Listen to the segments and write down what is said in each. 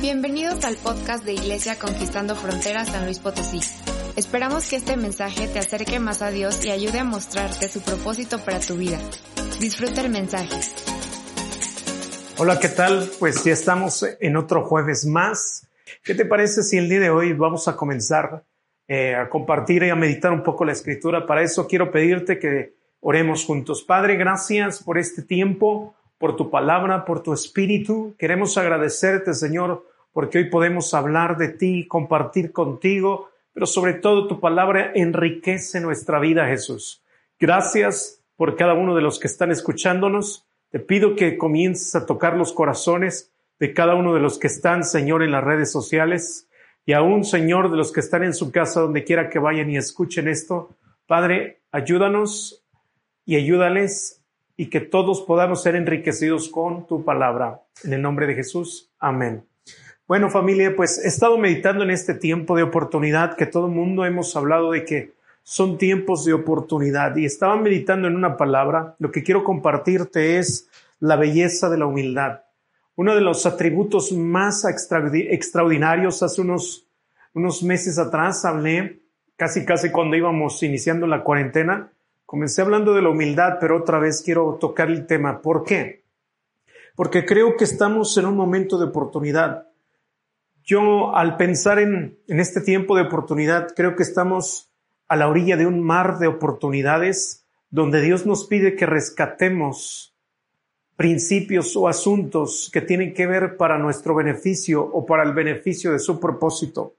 Bienvenidos al podcast de Iglesia Conquistando Fronteras San Luis Potosí. Esperamos que este mensaje te acerque más a Dios y ayude a mostrarte su propósito para tu vida. Disfruta el mensaje. Hola, ¿qué tal? Pues ya estamos en otro jueves más. ¿Qué te parece si el día de hoy vamos a comenzar eh, a compartir y a meditar un poco la escritura? Para eso quiero pedirte que oremos juntos. Padre, gracias por este tiempo, por tu palabra, por tu espíritu. Queremos agradecerte, Señor, porque hoy podemos hablar de ti, compartir contigo, pero sobre todo tu palabra enriquece nuestra vida, Jesús. Gracias por cada uno de los que están escuchándonos. Te pido que comiences a tocar los corazones de cada uno de los que están, Señor, en las redes sociales y aún, Señor, de los que están en su casa, donde quiera que vayan y escuchen esto. Padre, ayúdanos y ayúdales y que todos podamos ser enriquecidos con tu palabra. En el nombre de Jesús. Amén. Bueno, familia, pues he estado meditando en este tiempo de oportunidad que todo el mundo hemos hablado de que son tiempos de oportunidad y estaba meditando en una palabra. Lo que quiero compartirte es la belleza de la humildad. Uno de los atributos más extraordinarios hace unos, unos meses atrás hablé, casi casi cuando íbamos iniciando la cuarentena, comencé hablando de la humildad, pero otra vez quiero tocar el tema. ¿Por qué? Porque creo que estamos en un momento de oportunidad. Yo al pensar en, en este tiempo de oportunidad, creo que estamos a la orilla de un mar de oportunidades donde Dios nos pide que rescatemos principios o asuntos que tienen que ver para nuestro beneficio o para el beneficio de su propósito.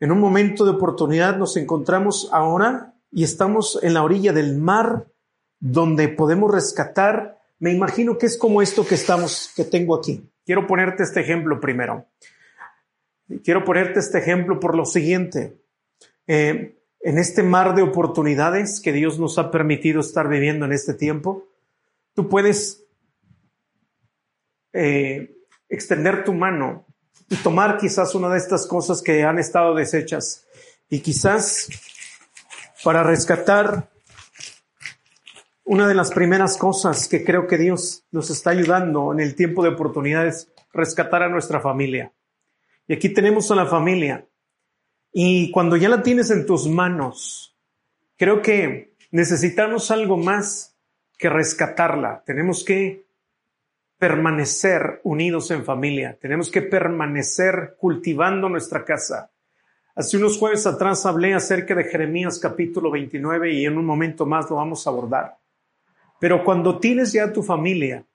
En un momento de oportunidad nos encontramos ahora y estamos en la orilla del mar donde podemos rescatar. Me imagino que es como esto que estamos, que tengo aquí. Quiero ponerte este ejemplo primero. Quiero ponerte este ejemplo por lo siguiente. Eh, en este mar de oportunidades que Dios nos ha permitido estar viviendo en este tiempo, tú puedes eh, extender tu mano y tomar quizás una de estas cosas que han estado deshechas y quizás para rescatar una de las primeras cosas que creo que Dios nos está ayudando en el tiempo de oportunidades, rescatar a nuestra familia. Y aquí tenemos a la familia. Y cuando ya la tienes en tus manos, creo que necesitamos algo más que rescatarla. Tenemos que permanecer unidos en familia. Tenemos que permanecer cultivando nuestra casa. Hace unos jueves atrás hablé acerca de Jeremías capítulo 29 y en un momento más lo vamos a abordar. Pero cuando tienes ya tu familia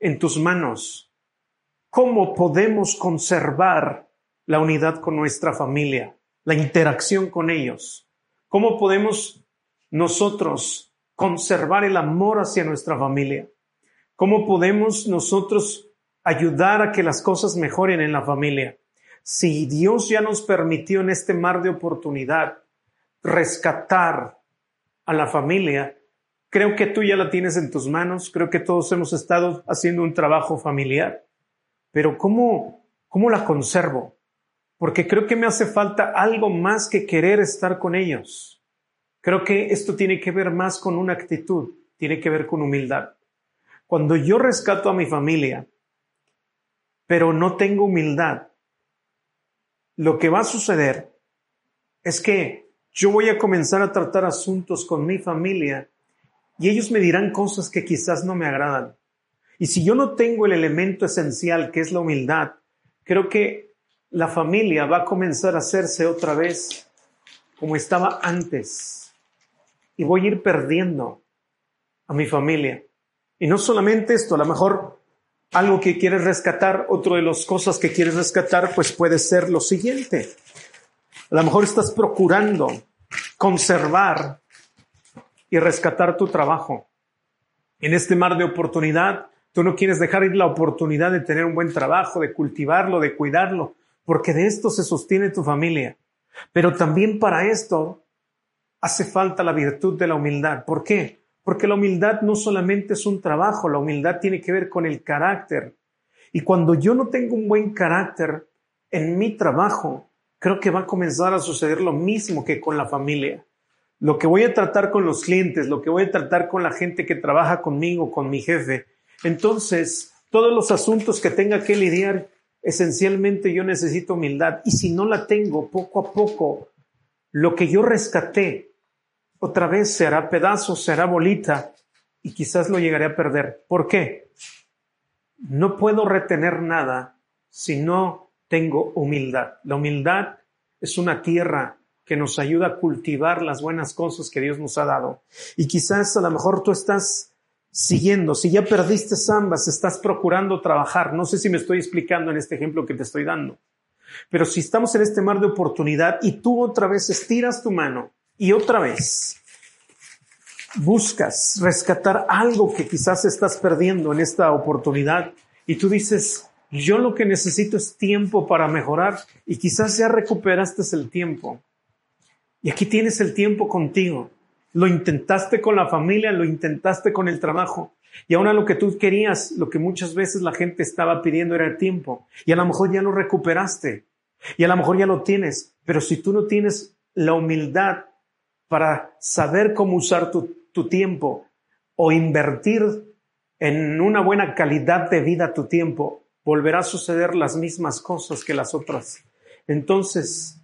en tus manos, ¿cómo podemos conservar la unidad con nuestra familia, la interacción con ellos? ¿Cómo podemos nosotros conservar el amor hacia nuestra familia? ¿Cómo podemos nosotros ayudar a que las cosas mejoren en la familia? Si Dios ya nos permitió en este mar de oportunidad rescatar a la familia, creo que tú ya la tienes en tus manos, creo que todos hemos estado haciendo un trabajo familiar, pero ¿cómo, cómo la conservo? Porque creo que me hace falta algo más que querer estar con ellos. Creo que esto tiene que ver más con una actitud, tiene que ver con humildad. Cuando yo rescato a mi familia, pero no tengo humildad, lo que va a suceder es que yo voy a comenzar a tratar asuntos con mi familia y ellos me dirán cosas que quizás no me agradan. Y si yo no tengo el elemento esencial que es la humildad, creo que la familia va a comenzar a hacerse otra vez como estaba antes. Y voy a ir perdiendo a mi familia. Y no solamente esto, a lo mejor algo que quieres rescatar, otro de las cosas que quieres rescatar, pues puede ser lo siguiente. A lo mejor estás procurando conservar y rescatar tu trabajo. En este mar de oportunidad, Tú no quieres dejar ir la oportunidad de tener un buen trabajo, de cultivarlo, de cuidarlo, porque de esto se sostiene tu familia. Pero también para esto hace falta la virtud de la humildad. ¿Por qué? Porque la humildad no solamente es un trabajo, la humildad tiene que ver con el carácter. Y cuando yo no tengo un buen carácter en mi trabajo, creo que va a comenzar a suceder lo mismo que con la familia. Lo que voy a tratar con los clientes, lo que voy a tratar con la gente que trabaja conmigo, con mi jefe, entonces, todos los asuntos que tenga que lidiar, esencialmente yo necesito humildad. Y si no la tengo, poco a poco, lo que yo rescaté, otra vez se hará pedazo, se hará bolita y quizás lo llegaré a perder. ¿Por qué? No puedo retener nada si no tengo humildad. La humildad es una tierra que nos ayuda a cultivar las buenas cosas que Dios nos ha dado. Y quizás a lo mejor tú estás siguiendo. Si ya perdiste ambas, estás procurando trabajar. No sé si me estoy explicando en este ejemplo que te estoy dando. Pero si estamos en este mar de oportunidad y tú otra vez estiras tu mano y otra vez buscas rescatar algo que quizás estás perdiendo en esta oportunidad y tú dices, yo lo que necesito es tiempo para mejorar y quizás ya recuperaste el tiempo. Y aquí tienes el tiempo contigo. Lo intentaste con la familia, lo intentaste con el trabajo. Y ahora lo que tú querías, lo que muchas veces la gente estaba pidiendo era tiempo. Y a lo mejor ya lo recuperaste. Y a lo mejor ya lo tienes. Pero si tú no tienes la humildad para saber cómo usar tu, tiempo o invertir en una buena calidad de vida tu tiempo, volverá a suceder las mismas cosas que las otras. Entonces,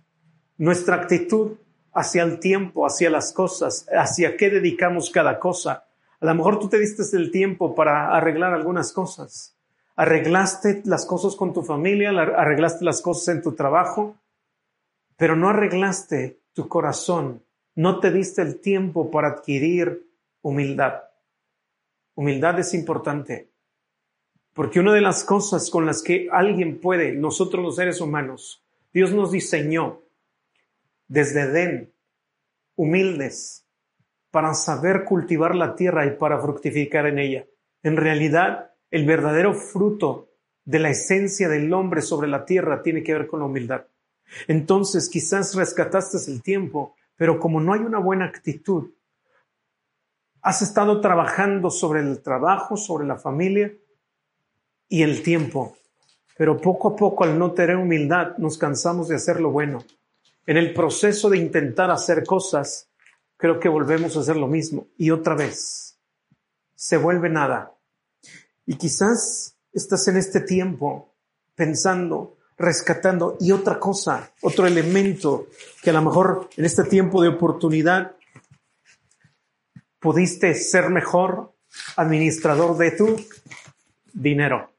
nuestra actitud hacia el tiempo, hacia las cosas, hacia qué dedicamos cada cosa. A lo mejor tú te diste el tiempo para arreglar algunas cosas. Arreglaste las cosas con tu familia, arreglaste las cosas en tu trabajo, pero no arreglaste tu corazón. No te diste el tiempo para adquirir humildad. Humildad es importante. Porque una de las cosas con las que alguien puede, nosotros los seres humanos, Dios nos diseñó desde Edén, humildes, para saber cultivar la tierra y para fructificar en ella. En realidad, el verdadero fruto de la esencia del hombre sobre la tierra tiene que ver con la humildad. Entonces, quizás rescataste el tiempo, pero como no hay una buena actitud, has estado trabajando sobre el trabajo, sobre la familia y el tiempo. Pero poco a poco, al no tener humildad, nos cansamos de hacer lo bueno en el proceso de intentar hacer cosas, creo que volvemos a hacer lo mismo y otra vez se vuelve nada. Y quizás estás en este tiempo pensando, rescatando y otra cosa, otro elemento que a lo mejor en este tiempo de oportunidad pudiste ser mejor administrador de tu dinero.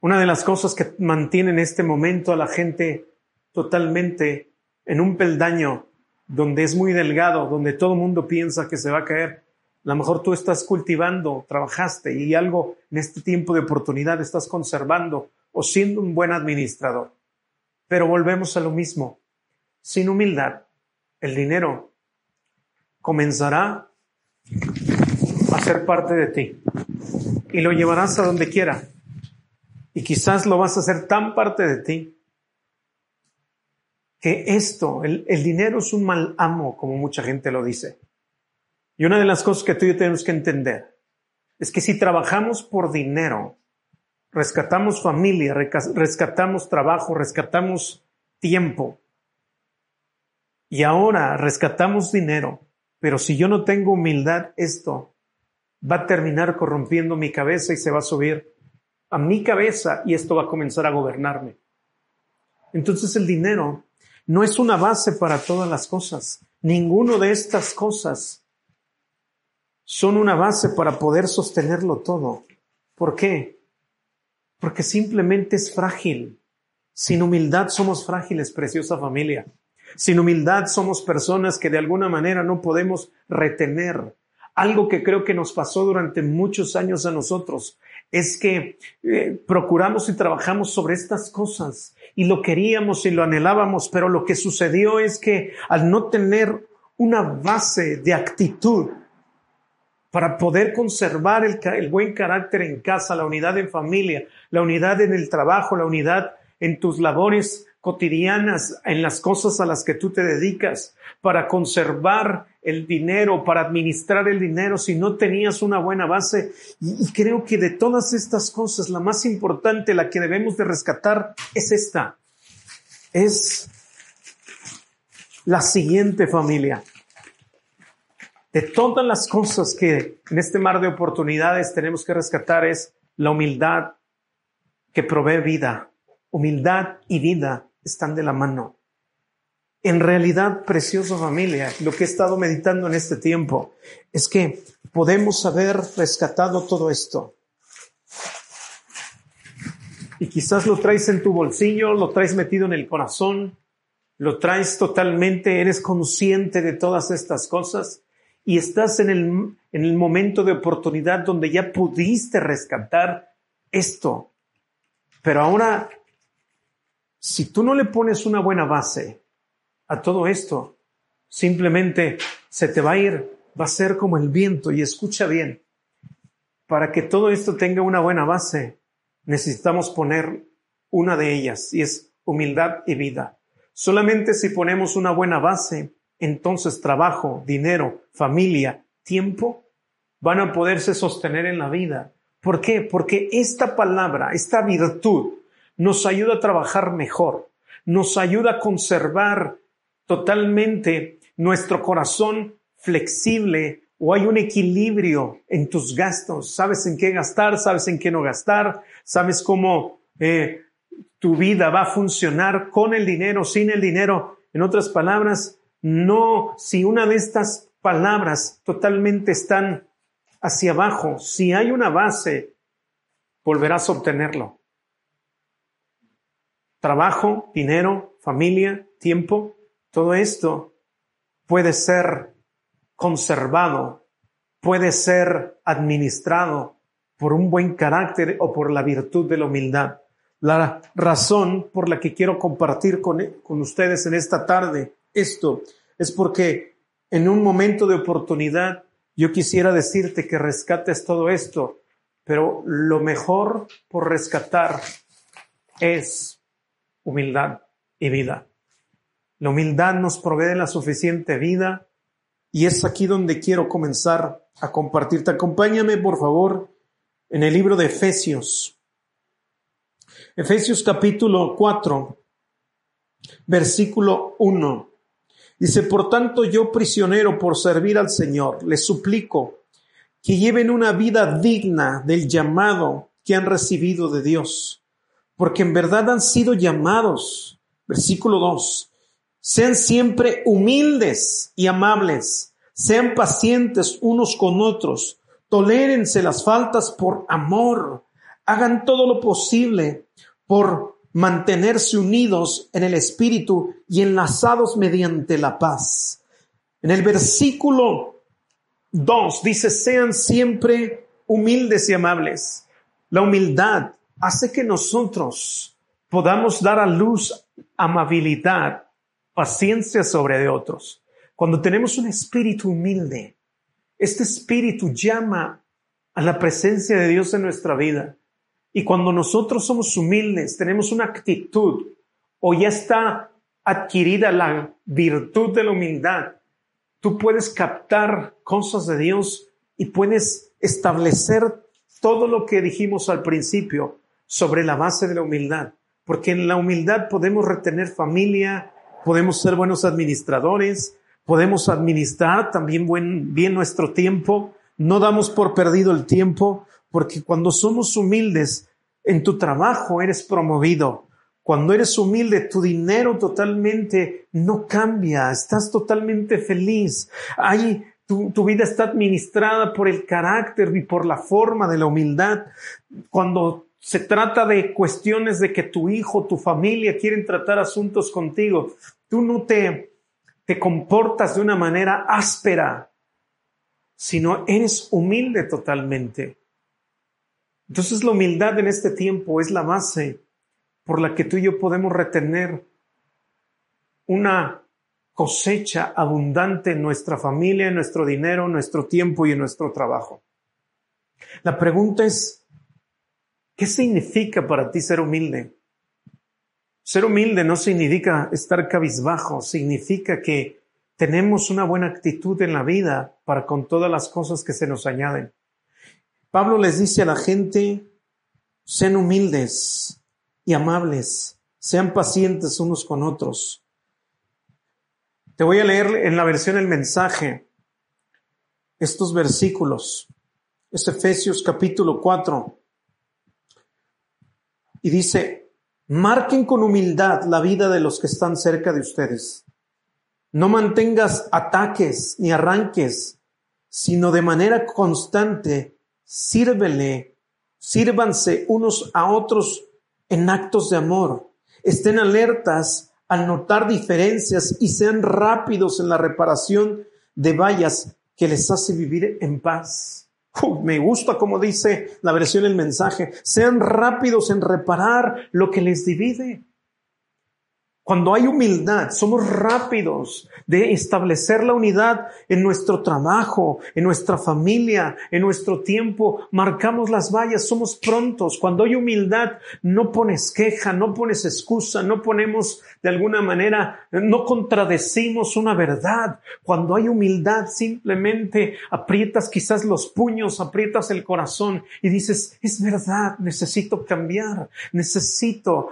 Una de las cosas que mantiene en este momento a la gente totalmente en un peldaño donde es muy delgado, donde todo el mundo piensa que se va a caer. A lo mejor tú estás cultivando, trabajaste y algo en este tiempo de oportunidad estás conservando o siendo un buen administrador. Pero volvemos a lo mismo. Sin humildad, el dinero comenzará a ser parte de ti y lo llevarás a donde quiera. Y quizás lo vas a hacer tan parte de ti que esto, el, dinero es un mal amo, como mucha gente lo dice. Y una de las cosas que tú y yo tenemos que entender es que si trabajamos por dinero, rescatamos familia, rescatamos trabajo, rescatamos tiempo, y ahora rescatamos dinero, pero si yo no tengo humildad, esto va a terminar corrompiendo mi cabeza y se va a subir a mi cabeza y esto va a comenzar a gobernarme. Entonces el dinero no es una base para todas las cosas. Ninguno de estas cosas son una base para poder sostenerlo todo. ¿Por qué? Porque simplemente es frágil. Sin humildad somos frágiles, preciosa familia. Sin humildad somos personas que de alguna manera no podemos retener. Algo que creo que nos pasó durante muchos años a nosotros es que eh, procuramos y trabajamos sobre estas cosas y lo queríamos y lo anhelábamos, pero lo que sucedió es que al no tener una base de actitud, para poder conservar el, buen carácter en casa, la unidad en familia, la unidad en el trabajo, la unidad en tus labores cotidianas, en las cosas a las que tú te dedicas, para conservar el dinero, para administrar el dinero, si no tenías una buena base. Y, y creo que de todas estas cosas, la más importante, la que debemos de rescatar, es esta. Es la siguiente familia. De todas las cosas que en este mar de oportunidades tenemos que rescatar es la humildad que provee vida. Humildad y vida están de la mano. En realidad, preciosa familia, lo que he estado meditando en este tiempo es que podemos haber rescatado todo esto. Y quizás lo traes en tu bolsillo, lo traes metido en el corazón, lo traes totalmente, eres consciente de todas estas cosas y estás en el, en el momento de oportunidad donde ya pudiste rescatar esto. Pero ahora, si tú no le pones una buena base a todo esto, simplemente se te va a ir, va a ser como el viento y escucha bien. Para que todo esto tenga una buena base, necesitamos poner una de ellas y es humildad y vida. Solamente si ponemos una buena base, entonces trabajo, dinero, familia, tiempo, van a poderse sostener en la vida. ¿Por qué? Porque esta palabra, esta virtud, nos ayuda a trabajar mejor, nos ayuda a conservar totalmente nuestro corazón flexible o hay un equilibrio en tus gastos, sabes en qué gastar, sabes en qué no gastar, sabes cómo eh, tu vida va a funcionar con el dinero, sin el dinero. En otras palabras, no, si una de estas palabras totalmente están hacia abajo, si hay una base, volverás a obtenerlo. Trabajo, dinero, familia, tiempo, todo esto puede ser conservado, puede ser administrado por un buen carácter o por la virtud de la humildad. La razón por la que quiero compartir con, con ustedes en esta tarde esto es porque en un momento de oportunidad yo quisiera decirte que rescates todo esto, pero lo mejor por rescatar es humildad y vida. La humildad nos provee la suficiente vida y es aquí donde quiero comenzar a compartirte. Acompáñame, por favor, en el libro de Efesios. Efesios capítulo 4, versículo 1. Dice, por tanto yo prisionero por servir al Señor, les suplico que lleven una vida digna del llamado que han recibido de Dios, porque en verdad han sido llamados. Versículo 2. Sean siempre humildes y amables, sean pacientes unos con otros, tolérense las faltas por amor, hagan todo lo posible por mantenerse unidos en el Espíritu y enlazados mediante la paz. En el versículo 2 dice, sean siempre humildes y amables. La humildad hace que nosotros podamos dar a luz amabilidad, paciencia sobre de otros. Cuando tenemos un espíritu humilde, este espíritu llama a la presencia de Dios en nuestra vida. Y cuando nosotros somos humildes, tenemos una actitud o ya está adquirida la virtud de la humildad, tú puedes captar cosas de Dios y puedes establecer todo lo que dijimos al principio sobre la base de la humildad. Porque en la humildad podemos retener familia, podemos ser buenos administradores, podemos administrar también bien nuestro tiempo, no damos por perdido el tiempo, porque cuando somos humildes en tu trabajo eres promovido. Cuando eres humilde, tu dinero totalmente no cambia, estás totalmente feliz. Ahí tu, tu, vida está administrada por el carácter y por la forma de la humildad. Cuando se trata de cuestiones de que tu hijo, tu familia quieren tratar asuntos contigo, tú no te, te comportas de una manera áspera, sino eres humilde totalmente. Entonces la humildad en este tiempo es la base por la que tú y yo podemos retener una cosecha abundante en nuestra familia, en nuestro dinero, en nuestro tiempo y en nuestro trabajo. La pregunta es, ¿qué significa para ti ser humilde? Ser humilde no significa estar cabizbajo, significa que tenemos una buena actitud en la vida para con todas las cosas que se nos añaden. Pablo les dice a la gente, sean humildes y amables, sean pacientes unos con otros. Te voy a leer en la versión El mensaje estos versículos. Es Efesios capítulo 4. Y dice, marquen con humildad la vida de los que están cerca de ustedes. No mantengas ataques ni arranques, sino de manera constante, sírvele, sírvanse unos a otros en actos de amor. Estén alertas al notar diferencias y sean rápidos en la reparación de vallas que les hace vivir en paz. me gusta como dice la versión del mensaje. Sean rápidos en reparar lo que les divide. Cuando hay humildad, somos rápidos de establecer la unidad en nuestro trabajo, en nuestra familia, en nuestro tiempo. Marcamos las vallas, somos prontos. Cuando hay humildad, no pones queja, no pones excusa, no ponemos de alguna manera, no contradecimos una verdad. Cuando hay humildad, simplemente aprietas quizás los puños, aprietas el corazón y dices, es verdad, necesito cambiar, necesito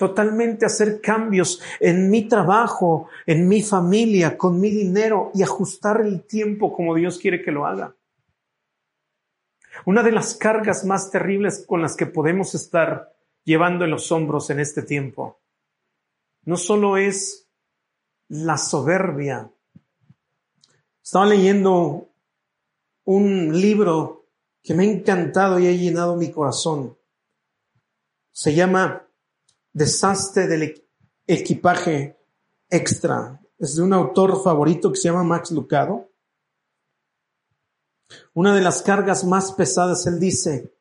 totalmente hacer cambios en mi trabajo, en mi familia, con mi dinero y ajustar el tiempo como Dios quiere que lo haga. Una de las cargas más terribles con las que podemos estar llevando en los hombros en este tiempo no solo es la soberbia. Estaba leyendo un libro que me ha encantado y ha llenado mi corazón. Se llama desastre del equipaje extra. Es de un autor favorito que se llama Max Lucado. Una de las cargas más pesadas, él dice,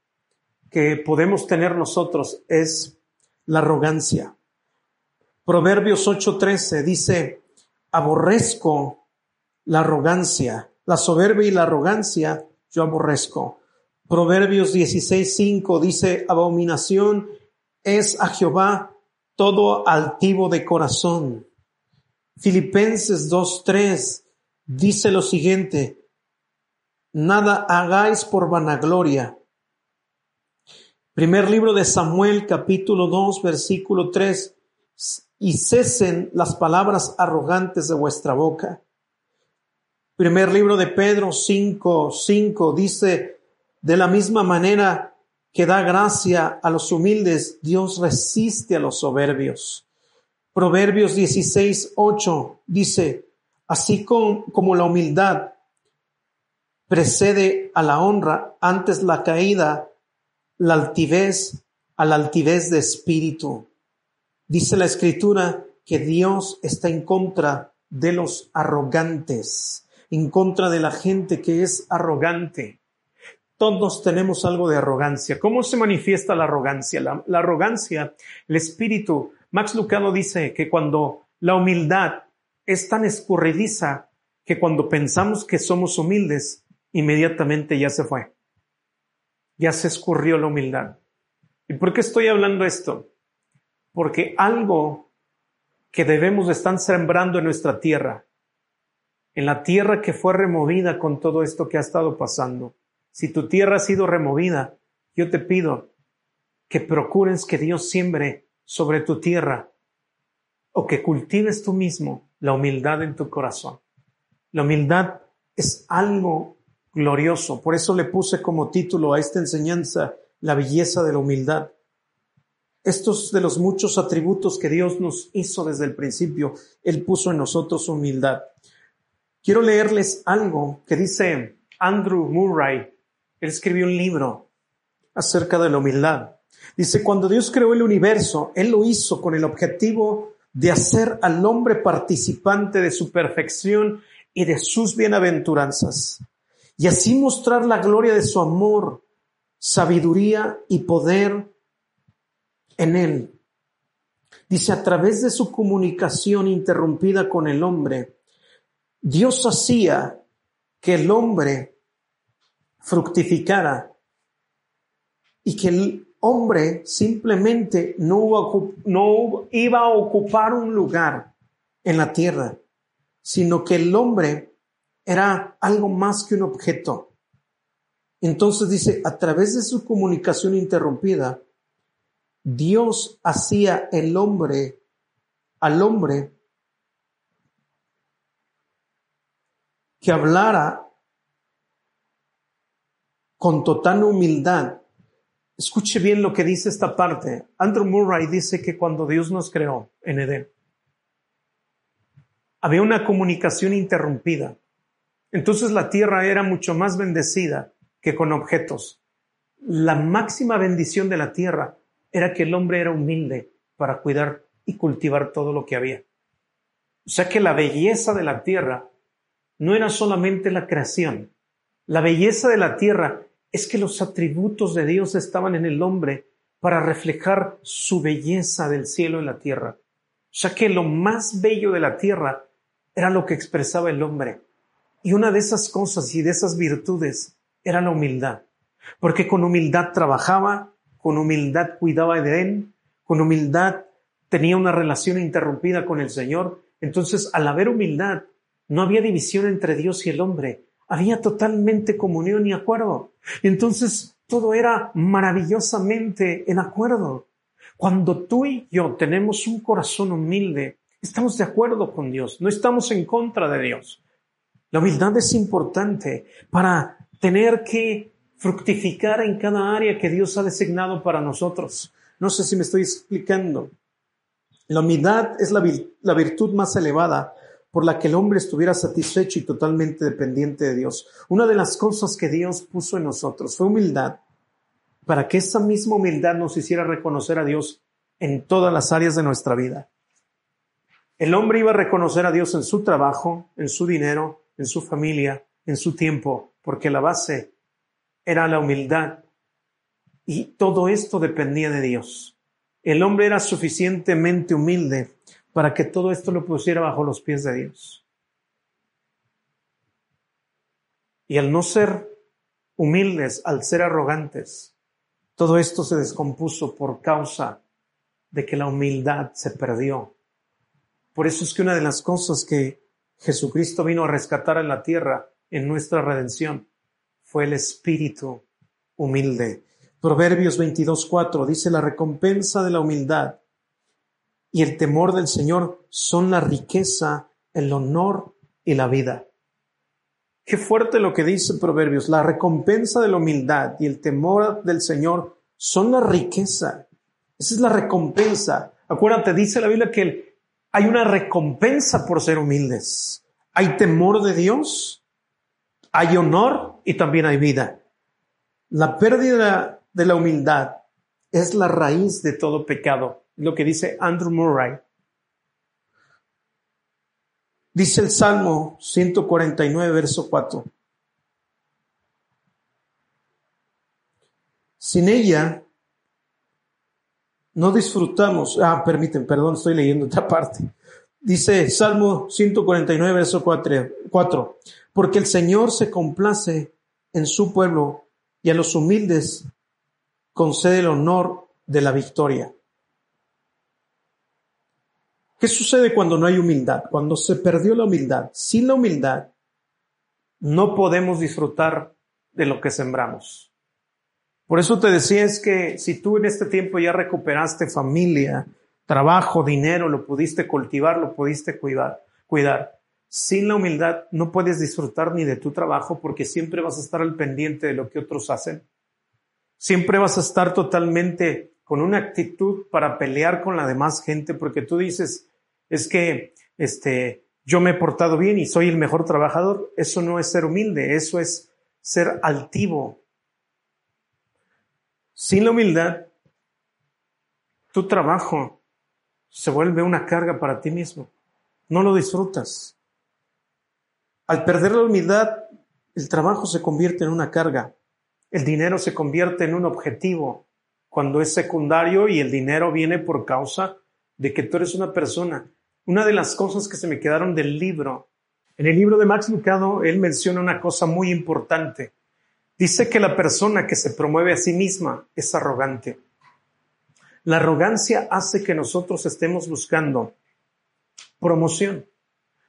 que podemos tener nosotros es la arrogancia. Proverbios 8:13 dice, aborrezco la arrogancia, la soberbia y la arrogancia yo aborrezco. Proverbios 16:5 dice, abominación es a Jehová todo altivo de corazón. Filipenses 2.3 dice lo siguiente, nada hagáis por vanagloria. Primer libro de Samuel capítulo 2 versículo 3, y cesen las palabras arrogantes de vuestra boca. Primer libro de Pedro 5, 5 dice, de la misma manera que da gracia a los humildes, Dios resiste a los soberbios. Proverbios 16, 8 dice, así como, como la humildad precede a la honra, antes la caída, la altivez, a la altivez de espíritu. Dice la escritura que Dios está en contra de los arrogantes, en contra de la gente que es arrogante. Todos tenemos algo de arrogancia. ¿Cómo se manifiesta la arrogancia? La, arrogancia, el espíritu. Max Lucado dice que cuando la humildad es tan escurridiza que cuando pensamos que somos humildes, inmediatamente ya se fue. Ya se escurrió la humildad. ¿Y por qué estoy hablando esto? Porque algo que debemos de estar sembrando en nuestra tierra, en la tierra que fue removida con todo esto que ha estado pasando, si tu tierra ha sido removida, yo te pido que procures que Dios siembre sobre tu tierra o que cultives tú mismo la humildad en tu corazón. La humildad es algo glorioso. Por eso le puse como título a esta enseñanza la belleza de la humildad. Estos de los muchos atributos que Dios nos hizo desde el principio, Él puso en nosotros humildad. Quiero leerles algo que dice Andrew Murray él escribió un libro acerca de la humildad. Dice, cuando Dios creó el universo, Él lo hizo con el objetivo de hacer al hombre participante de su perfección y de sus bienaventuranzas, y así mostrar la gloria de su amor, sabiduría y poder en Él. Dice, a través de su comunicación interrumpida con el hombre, Dios hacía que el hombre fructificara y que el hombre simplemente no, no iba a ocupar un lugar en la tierra, sino que el hombre era algo más que un objeto. Entonces dice, a través de su comunicación interrumpida, Dios hacía el hombre, al hombre, que hablara con total humildad. Escuche bien lo que dice esta parte. Andrew Murray dice que cuando Dios nos creó en Edén, había una comunicación interrumpida. Entonces la tierra era mucho más bendecida que con objetos. La máxima bendición de la tierra era que el hombre era humilde para cuidar y cultivar todo lo que había. O sea que la belleza de la tierra no era solamente la creación. La belleza de la tierra es que los atributos de Dios estaban en el hombre para reflejar su belleza del cielo en la tierra. Sea que lo más bello de la tierra era lo que expresaba el hombre. Y una de esas cosas y de esas virtudes era la humildad. Porque con humildad trabajaba, con humildad cuidaba de él, con humildad tenía una relación interrumpida con el Señor. Entonces, al haber humildad, no había división entre Dios y el hombre. Había totalmente comunión y acuerdo. Entonces, todo era maravillosamente en acuerdo. Cuando tú y yo tenemos un corazón humilde, estamos de acuerdo con Dios, no estamos en contra de Dios. La humildad es importante para tener que fructificar en cada área que Dios ha designado para nosotros. No sé si me estoy explicando. La humildad es la, virtud más elevada por la que el hombre estuviera satisfecho y totalmente dependiente de Dios. Una de las cosas que Dios puso en nosotros fue humildad, para que esa misma humildad nos hiciera reconocer a Dios en todas las áreas de nuestra vida. El hombre iba a reconocer a Dios en su trabajo, en su dinero, en su familia, en su tiempo, porque la base era la humildad. Y todo esto dependía de Dios. El hombre era suficientemente humilde para que todo esto lo pusiera bajo los pies de Dios. Y al no ser humildes, al ser arrogantes, todo esto se descompuso por causa de que la humildad se perdió. Por eso es que una de las cosas que Jesucristo vino a rescatar en la tierra, en nuestra redención, fue el espíritu humilde. Proverbios 22.4 dice, la recompensa de la humildad y el temor del Señor son la riqueza, el honor y la vida. Qué fuerte lo que dice Proverbios. La recompensa de la humildad y el temor del Señor son la riqueza. Esa es la recompensa. Acuérdate, dice la Biblia que hay una recompensa por ser humildes. Hay temor de Dios, hay honor y también hay vida. La pérdida de la humildad es la raíz de todo pecado lo que dice Andrew Murray. Dice el Salmo 149, verso 4. Sin ella no disfrutamos. Ah, permiten, perdón, estoy leyendo otra parte. Dice Salmo 149, verso 4, 4. Porque el Señor se complace en su pueblo y a los humildes concede el honor de la victoria. ¿Qué sucede cuando no hay humildad? Cuando se perdió la humildad. Sin la humildad no podemos disfrutar de lo que sembramos. Por eso te decía es que si tú en este tiempo ya recuperaste familia, trabajo, dinero, lo pudiste cultivar, lo pudiste cuidar, cuidar. Sin la humildad no puedes disfrutar ni de tu trabajo porque siempre vas a estar al pendiente de lo que otros hacen. Siempre vas a estar totalmente con una actitud para pelear con la demás gente porque tú dices, es que este, yo me he portado bien y soy el mejor trabajador. Eso no es ser humilde, eso es ser altivo. Sin la humildad, tu trabajo se vuelve una carga para ti mismo. No lo disfrutas. Al perder la humildad, el trabajo se convierte en una carga. El dinero se convierte en un objetivo cuando es secundario y el dinero viene por causa de que tú eres una persona. Una de las cosas que se me quedaron del libro, en el libro de Max Lucado, él menciona una cosa muy importante. Dice que la persona que se promueve a sí misma es arrogante. La arrogancia hace que nosotros estemos buscando promoción.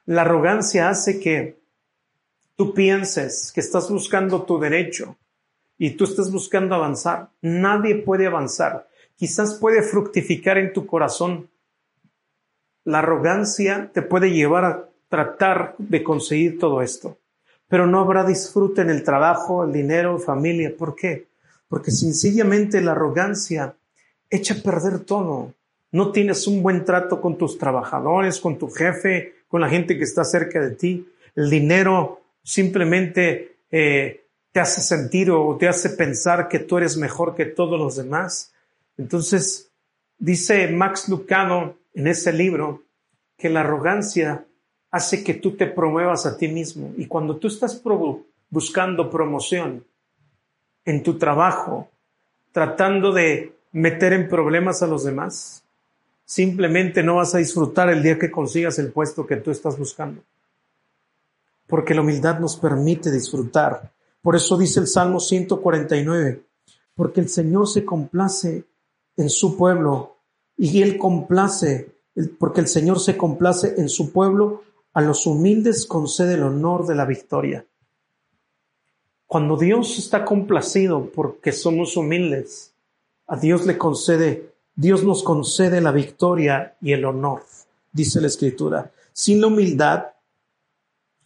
La arrogancia hace que tú pienses que estás buscando tu derecho y tú estás buscando avanzar. Nadie puede avanzar. Quizás puede fructificar en tu corazón. La arrogancia te puede llevar a tratar de conseguir todo esto, pero no habrá disfrute en el trabajo, el dinero, familia. ¿Por qué? Porque sencillamente la arrogancia echa a perder todo. No tienes un buen trato con tus trabajadores, con tu jefe, con la gente que está cerca de ti. El dinero simplemente eh, te hace sentir o te hace pensar que tú eres mejor que todos los demás. Entonces, dice Max Lucado en ese libro que la arrogancia hace que tú te promuevas a ti mismo. Y cuando tú estás buscando promoción en tu trabajo, tratando de meter en problemas a los demás, simplemente no vas a disfrutar el día que consigas el puesto que tú estás buscando. Porque la humildad nos permite disfrutar. Por eso dice el Salmo 149, porque el Señor se complace en su pueblo y Él complace, porque el Señor se complace en su pueblo, a los humildes concede el honor de la victoria. Cuando Dios está complacido porque somos humildes, a Dios le concede, Dios nos concede la victoria y el honor, dice la escritura. Sin la humildad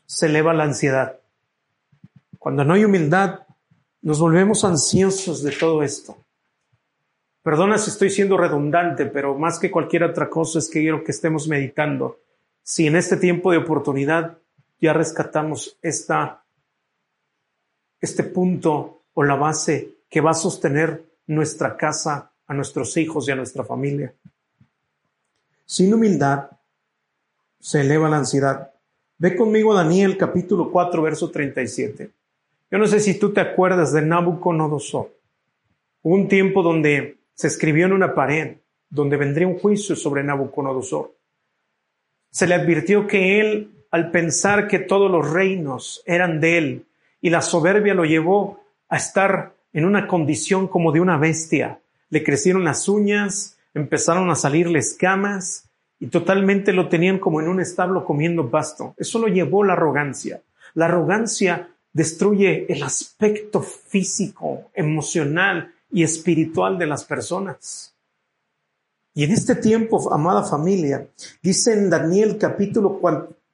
se eleva la ansiedad. Cuando no hay humildad, nos volvemos ansiosos de todo esto. Perdona si estoy siendo redundante, pero más que cualquier otra cosa es que quiero que estemos meditando. Si en este tiempo de oportunidad ya rescatamos esta, este punto o la base que va a sostener nuestra casa, a nuestros hijos y a nuestra familia. Sin humildad se eleva la ansiedad. Ve conmigo Daniel capítulo 4, verso 37. Yo no sé si tú te acuerdas de Nabucodonosor. Hubo un tiempo donde se escribió en una pared, donde vendría un juicio sobre Nabucodonosor. Se le advirtió que él, al pensar que todos los reinos eran de él, y la soberbia lo llevó a estar en una condición como de una bestia. Le crecieron las uñas, empezaron a salirle escamas y totalmente lo tenían como en un establo comiendo pasto. Eso lo llevó la arrogancia. La arrogancia destruye el aspecto físico, emocional y espiritual de las personas. Y en este tiempo, amada familia, dice en Daniel capítulo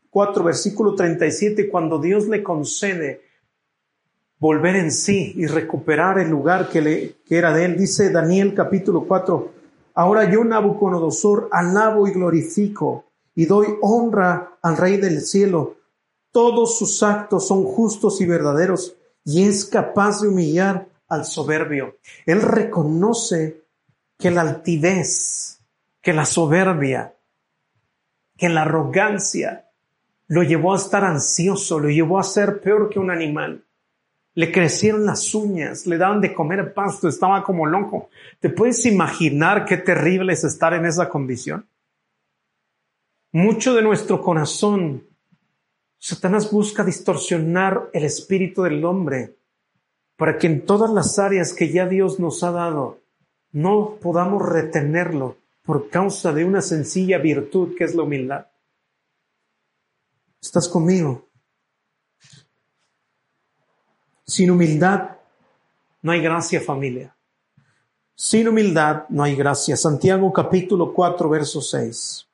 4, versículo 37, cuando Dios le concede volver en sí y recuperar el lugar que, le, era de él. Dice Daniel capítulo 4, ahora yo Nabucodonosor alabo y glorifico y doy honra al Rey del cielo. Todos sus actos son justos y verdaderos y es capaz de humillar al soberbio. Él reconoce que la altivez, que la soberbia, que la arrogancia lo llevó a estar ansioso, lo llevó a ser peor que un animal. Le crecieron las uñas, le daban de comer pasto, estaba como loco. ¿Te puedes imaginar qué terrible es estar en esa condición? Mucho de nuestro corazón, Satanás busca distorsionar el espíritu del hombre para que en todas las áreas que ya Dios nos ha dado no podamos retenerlo por causa de una sencilla virtud que es la humildad. ¿Estás conmigo? Sin humildad no hay gracia familia. Sin humildad no hay gracia. Santiago capítulo 4, verso 6.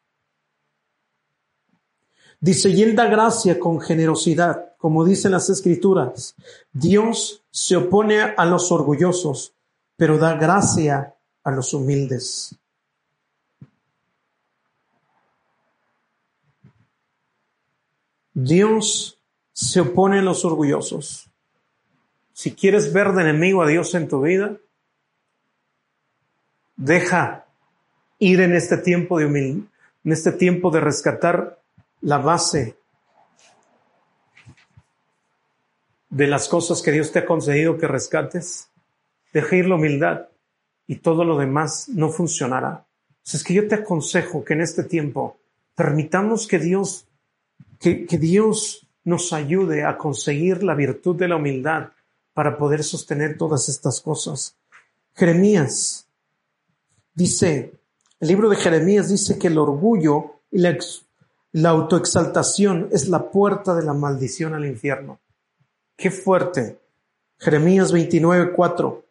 Dice, y él da gracia con generosidad, como dicen las escrituras. Dios se opone a los orgullosos, pero da gracia a los humildes. Dios se opone a los orgullosos, si quieres ver de enemigo a Dios en tu vida, deja ir en este tiempo de humildad, en este tiempo de rescatar la base de las cosas que Dios te ha concedido que rescates. Deja ir la humildad y todo lo demás no funcionará. es que yo te aconsejo que en este tiempo permitamos que Dios, que, que Dios nos ayude a conseguir la virtud de la humildad para poder sostener todas estas cosas. Jeremías dice, el libro de Jeremías dice que el orgullo y la, la autoexaltación es la puerta de la maldición al infierno. Qué fuerte. Jeremías 29, 4.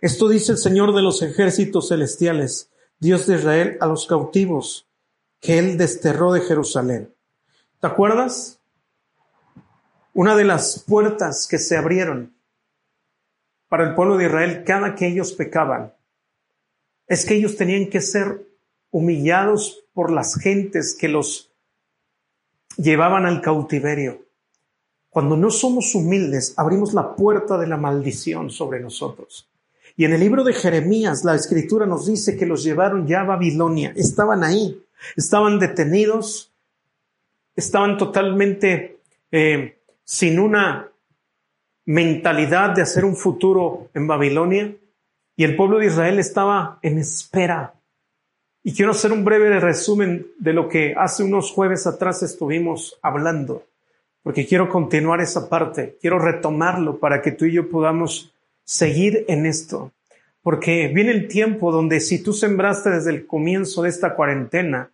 Esto dice el Señor de los ejércitos celestiales, Dios de Israel, a los cautivos que Él desterró de Jerusalén. ¿Te acuerdas? Una de las puertas que se abrieron para el pueblo de Israel cada que ellos pecaban es que ellos tenían que ser humillados por las gentes que los llevaban al cautiverio. Cuando no somos humildes, abrimos la puerta de la maldición sobre nosotros. Y en el libro de Jeremías, la escritura nos dice que los llevaron ya a Babilonia. Estaban ahí, estaban detenidos, estaban totalmente eh, sin una mentalidad de hacer un futuro en Babilonia. Y el pueblo de Israel estaba en espera. Y quiero hacer un breve resumen de lo que hace unos jueves atrás estuvimos hablando, porque quiero continuar esa parte, quiero retomarlo para que tú y yo podamos seguir en esto, porque viene el tiempo donde si tú sembraste desde el comienzo de esta cuarentena,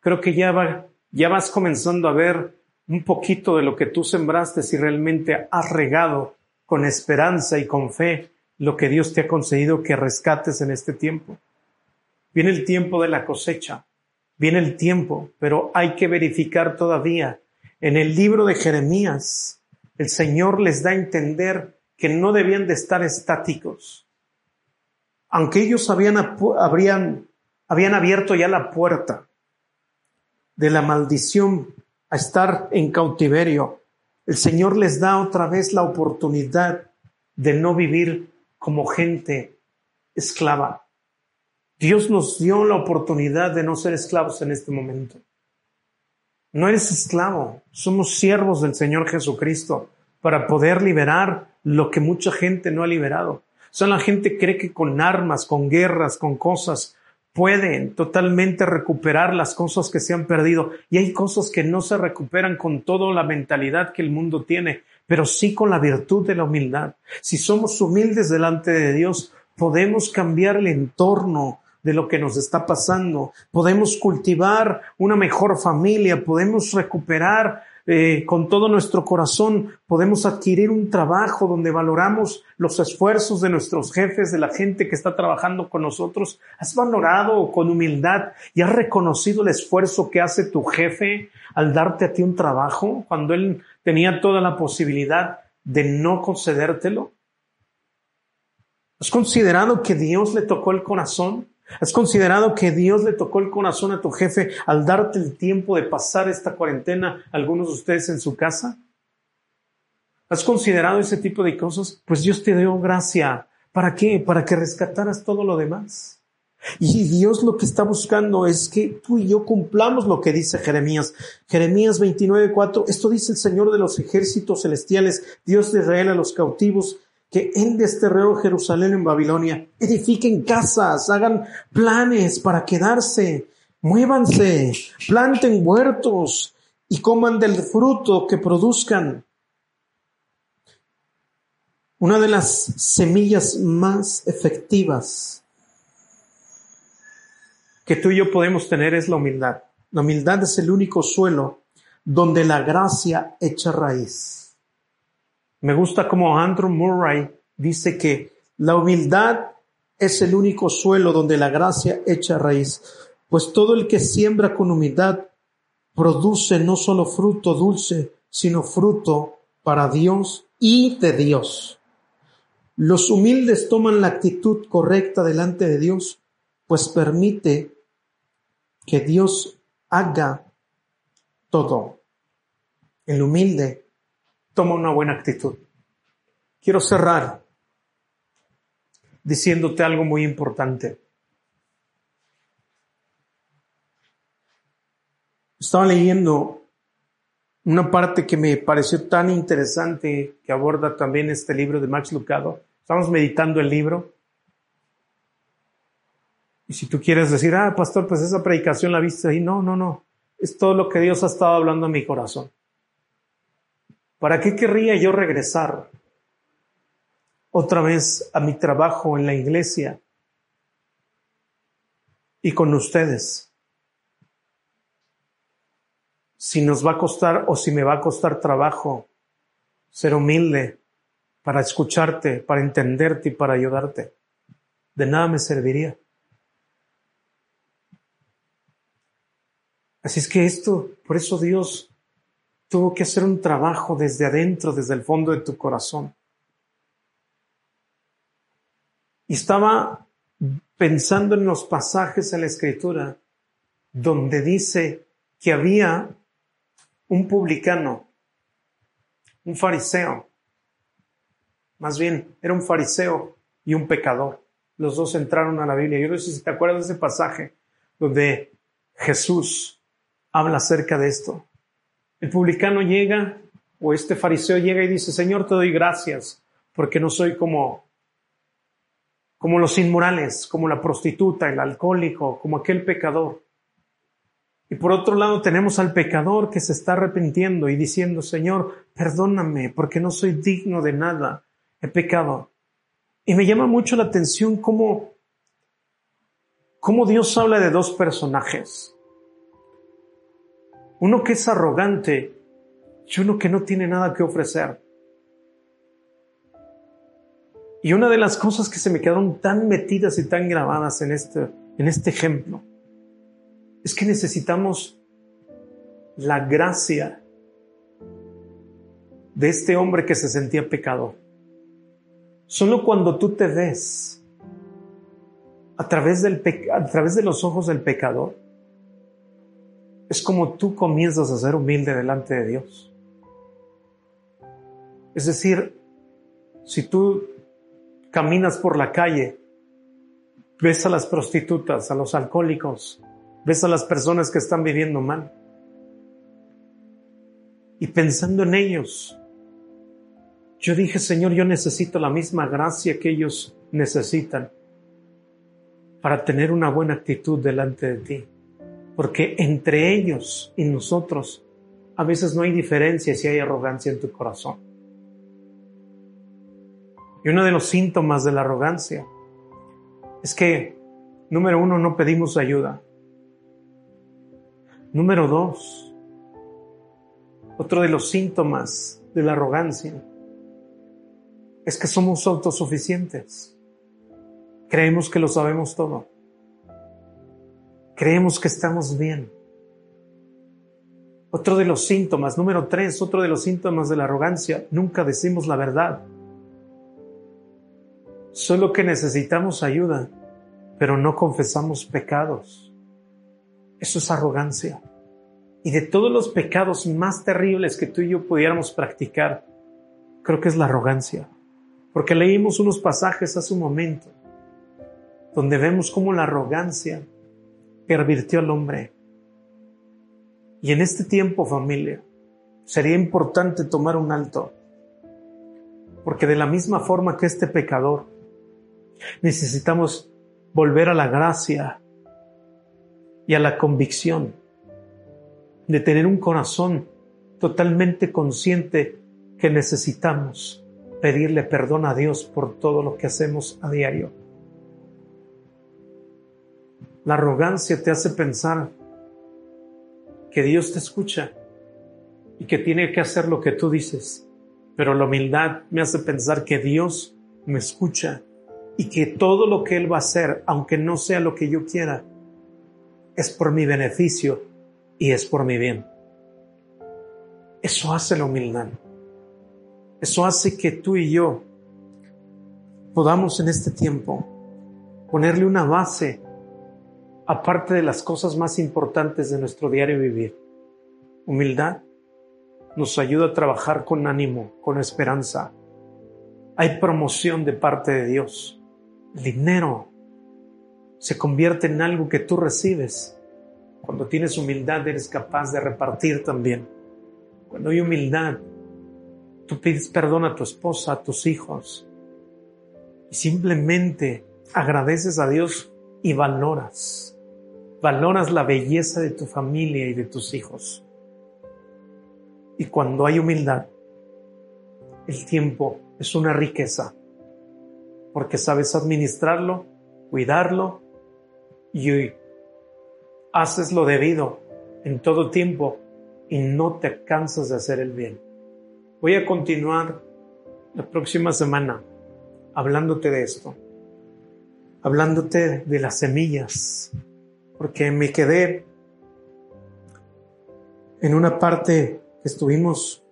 creo que ya, va, ya vas comenzando a ver un poquito de lo que tú sembraste si realmente has regado con esperanza y con fe lo que Dios te ha concedido que rescates en este tiempo. Viene el tiempo de la cosecha, viene el tiempo, pero hay que verificar todavía. En el libro de Jeremías, el Señor les da a entender que no debían de estar estáticos. Aunque ellos habían, habrían, habían abierto ya la puerta de la maldición a estar en cautiverio, el Señor les da otra vez la oportunidad de no vivir como gente esclava. Dios nos dio la oportunidad de no ser esclavos en este momento. No eres esclavo, somos siervos del Señor Jesucristo para poder liberar lo que mucha gente no ha liberado. O la gente cree que con armas, con guerras, con cosas, pueden totalmente recuperar las cosas que se han perdido. Y hay cosas que no se recuperan con toda la mentalidad que el mundo tiene, pero sí con la virtud de la humildad. Si somos humildes delante de Dios, podemos cambiar el entorno, de lo que nos está pasando. Podemos cultivar una mejor familia, podemos recuperar eh, con todo nuestro corazón, podemos adquirir un trabajo donde valoramos los esfuerzos de nuestros jefes, de la gente que está trabajando con nosotros. ¿Has valorado con humildad y has reconocido el esfuerzo que hace tu jefe al darte a ti un trabajo cuando él tenía toda la posibilidad de no concedértelo? ¿Has considerado que Dios le tocó el corazón? ¿Has considerado que Dios le tocó el corazón a tu jefe al darte el tiempo de pasar esta cuarentena, algunos de ustedes en su casa? ¿Has considerado ese tipo de cosas? Pues Dios te dio gracia. ¿Para qué? Para que rescataras todo lo demás. Y Dios lo que está buscando es que tú y yo cumplamos lo que dice Jeremías. Jeremías 29.4, esto dice el Señor de los ejércitos celestiales, Dios de Israel a los cautivos, que Él desterró Jerusalén en Babilonia. Edifiquen casas, hagan planes para quedarse, muévanse, planten huertos y coman del fruto que produzcan. Una de las semillas más efectivas que tú y yo podemos tener es la humildad. La humildad es el único suelo donde la gracia echa raíz. Me gusta como Andrew Murray dice que la humildad es el único suelo donde la gracia echa raíz, pues todo el que siembra con humildad produce no solo fruto dulce, sino fruto para Dios y de Dios. Los humildes toman la actitud correcta delante de Dios, pues permite que Dios haga todo. El humilde toma una buena actitud. Quiero cerrar diciéndote algo muy importante. Estaba leyendo una parte que me pareció tan interesante que aborda también este libro de Max Lucado. Estamos meditando el libro. Y si tú quieres decir, ah, pastor, pues esa predicación la viste ahí, no, no, no. Es todo lo que Dios ha estado hablando en mi corazón. ¿Para qué querría yo regresar otra vez a mi trabajo en la iglesia y con ustedes? Si nos va a costar o si me va a costar trabajo ser humilde para escucharte, para entenderte y para ayudarte, de nada me serviría. Así es que esto, por eso Dios tuvo que hacer un trabajo desde adentro, desde el fondo de tu corazón. Y estaba pensando en los pasajes en la escritura donde dice que había un publicano, un fariseo, más bien era un fariseo y un pecador. Los dos entraron a la Biblia. Yo no sé si te acuerdas de ese pasaje donde Jesús habla acerca de esto. El publicano llega, o este fariseo llega y dice, Señor, te doy gracias, porque no soy como, como los inmorales, como la prostituta, el alcohólico, como aquel pecador. Y por otro lado tenemos al pecador que se está arrepintiendo y diciendo, Señor, perdóname, porque no soy digno de nada, he pecado. Y me llama mucho la atención cómo, cómo Dios habla de dos personajes. Uno que es arrogante y uno que no tiene nada que ofrecer. Y una de las cosas que se me quedaron tan metidas y tan grabadas en este, en este ejemplo es que necesitamos la gracia de este hombre que se sentía pecador. Solo cuando tú te ves a través, del a través de los ojos del pecador, es como tú comienzas a ser humilde delante de Dios. Es decir, si tú caminas por la calle, ves a las prostitutas, a los alcohólicos, ves a las personas que están viviendo mal, y pensando en ellos, yo dije, Señor, yo necesito la misma gracia que ellos necesitan para tener una buena actitud delante de ti porque entre ellos y nosotros a veces no hay diferencia si hay arrogancia en tu corazón. Y uno de los síntomas de la arrogancia es que, número uno, no pedimos ayuda. Número dos, otro de los síntomas de la arrogancia es que somos autosuficientes. Creemos que lo sabemos todo. Creemos que estamos bien. Otro de los síntomas, número tres, otro de los síntomas de la arrogancia, nunca decimos la verdad. Solo que necesitamos ayuda, pero no confesamos pecados. Eso es arrogancia. Y de todos los pecados más terribles que tú y yo pudiéramos practicar, creo que es la arrogancia. Porque leímos unos pasajes hace un momento donde vemos cómo la arrogancia pervirtió al hombre. Y en este tiempo, familia, sería importante tomar un alto, porque de la misma forma que este pecador, necesitamos volver a la gracia y a la convicción de tener un corazón totalmente consciente que necesitamos pedirle perdón a Dios por todo lo que hacemos a diario. La arrogancia te hace pensar que Dios te escucha y que tiene que hacer lo que tú dices. Pero la humildad me hace pensar que Dios me escucha y que todo lo que Él va a hacer, aunque no sea lo que yo quiera, es por mi beneficio y es por mi bien. Eso hace la humildad. Eso hace que tú y yo podamos en este tiempo ponerle una base aparte de las cosas más importantes de nuestro diario vivir. Humildad nos ayuda a trabajar con ánimo, con esperanza. Hay promoción de parte de Dios. El dinero se convierte en algo que tú recibes. Cuando tienes humildad eres capaz de repartir también. Cuando hay humildad, tú pides perdón a tu esposa, a tus hijos y simplemente agradeces a Dios y valoras. Valoras la belleza de tu familia y de tus hijos. Y cuando hay humildad, el tiempo es una riqueza, porque sabes administrarlo, cuidarlo y haces lo debido en todo tiempo y no te cansas de hacer el bien. Voy a continuar la próxima semana hablándote de esto, hablándote de las semillas, porque me quedé en una parte que estuvimos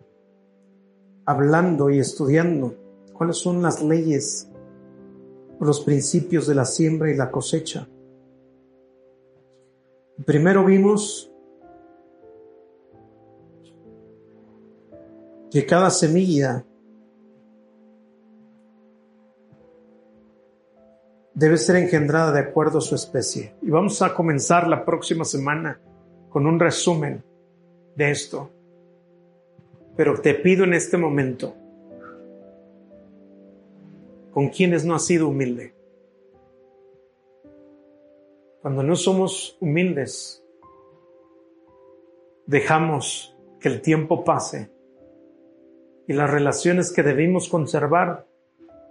hablando y estudiando cuáles son las leyes los principios de la siembra y la cosecha. Primero vimos que cada semilla debe ser engendrada de acuerdo a su especie. Y vamos a comenzar la próxima semana con un resumen de esto. Pero te pido en este momento, ¿con quienes no has sido humilde? Cuando no somos humildes, dejamos que el tiempo pase y las relaciones que debimos conservar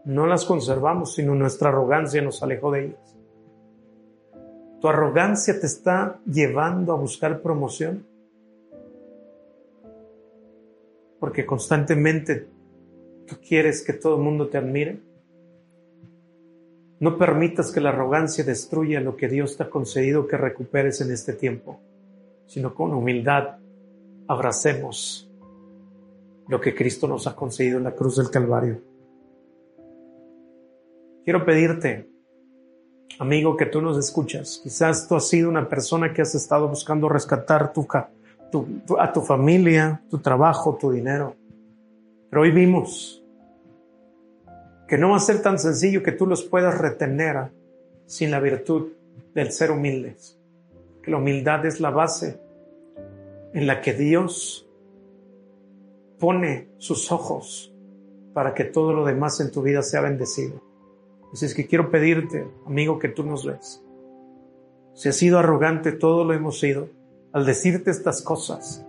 no las conservamos, sino nuestra arrogancia nos alejó de ellas. ¿Tu arrogancia te está llevando a buscar promoción? Porque constantemente tú quieres que todo el mundo te admire. No permitas que la arrogancia destruya lo que Dios te ha concedido que recuperes en este tiempo, sino con humildad abracemos lo que Cristo nos ha concedido en la cruz del Calvario. Quiero pedirte, amigo, que tú nos escuchas. Quizás tú has sido una persona que has estado buscando rescatar tu, a tu familia, tu trabajo, tu dinero. Pero hoy vimos que no va a ser tan sencillo que tú los puedas retener sin la virtud del ser humildes. Que la humildad es la base en la que Dios pone sus ojos para que todo lo demás en tu vida sea bendecido. Así es que quiero pedirte, amigo, que tú nos ves. Si has sido arrogante, todo lo hemos sido. Al decirte estas cosas,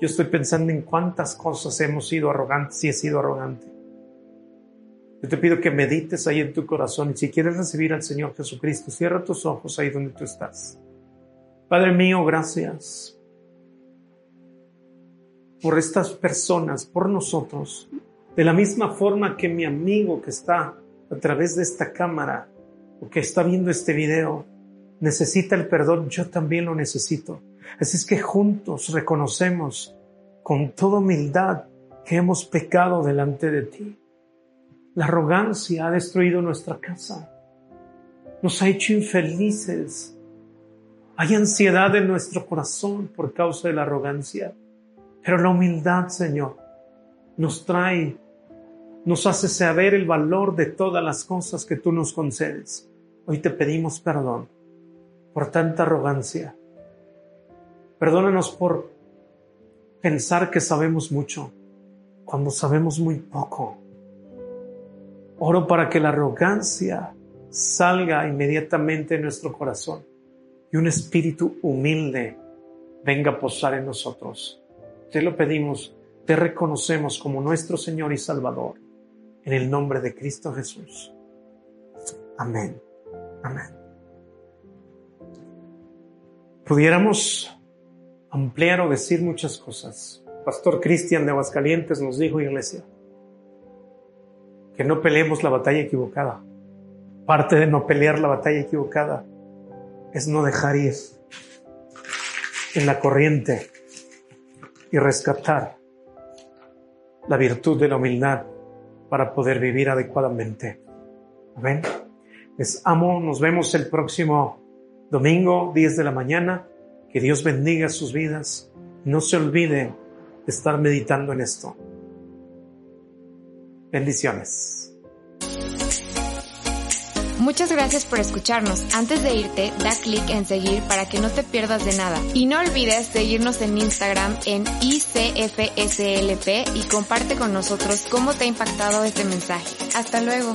yo estoy pensando en cuántas cosas hemos sido arrogantes y he sido arrogante. Yo te pido que medites ahí en tu corazón y si quieres recibir al Señor Jesucristo, cierra tus ojos ahí donde tú estás. Padre mío, gracias por estas personas, por nosotros, de la misma forma que mi amigo que está a través de esta cámara o que está viendo este video necesita el perdón, yo también lo necesito. Así es que juntos reconocemos con toda humildad que hemos pecado delante de ti. La arrogancia ha destruido nuestra casa, nos ha hecho infelices. Hay ansiedad en nuestro corazón por causa de la arrogancia, pero la humildad, Señor, nos trae nos hace saber el valor de todas las cosas que tú nos concedes. Hoy te pedimos perdón por tanta arrogancia. Perdónanos por pensar que sabemos mucho cuando sabemos muy poco. Oro para que la arrogancia salga inmediatamente de nuestro corazón y un espíritu humilde venga a posar en nosotros. Te lo pedimos, te reconocemos como nuestro Señor y Salvador en el nombre de Cristo Jesús. Amén. Amén. Pudiéramos ampliar o decir muchas cosas. Pastor Cristian de Aguascalientes nos dijo, iglesia, que no peleemos la batalla equivocada. Parte de no pelear la batalla equivocada es no dejar ir en la corriente y rescatar la virtud de la humildad para poder vivir adecuadamente. Amén. Les amo, nos vemos el próximo domingo, 10 de la mañana. Que Dios bendiga sus vidas. No se olviden de estar meditando en esto. Bendiciones. Muchas gracias por escucharnos. Antes de irte, da clic en seguir para que no te pierdas de nada. Y no olvides seguirnos en Instagram en ICFSLP y comparte con nosotros cómo te ha impactado este mensaje. Hasta luego.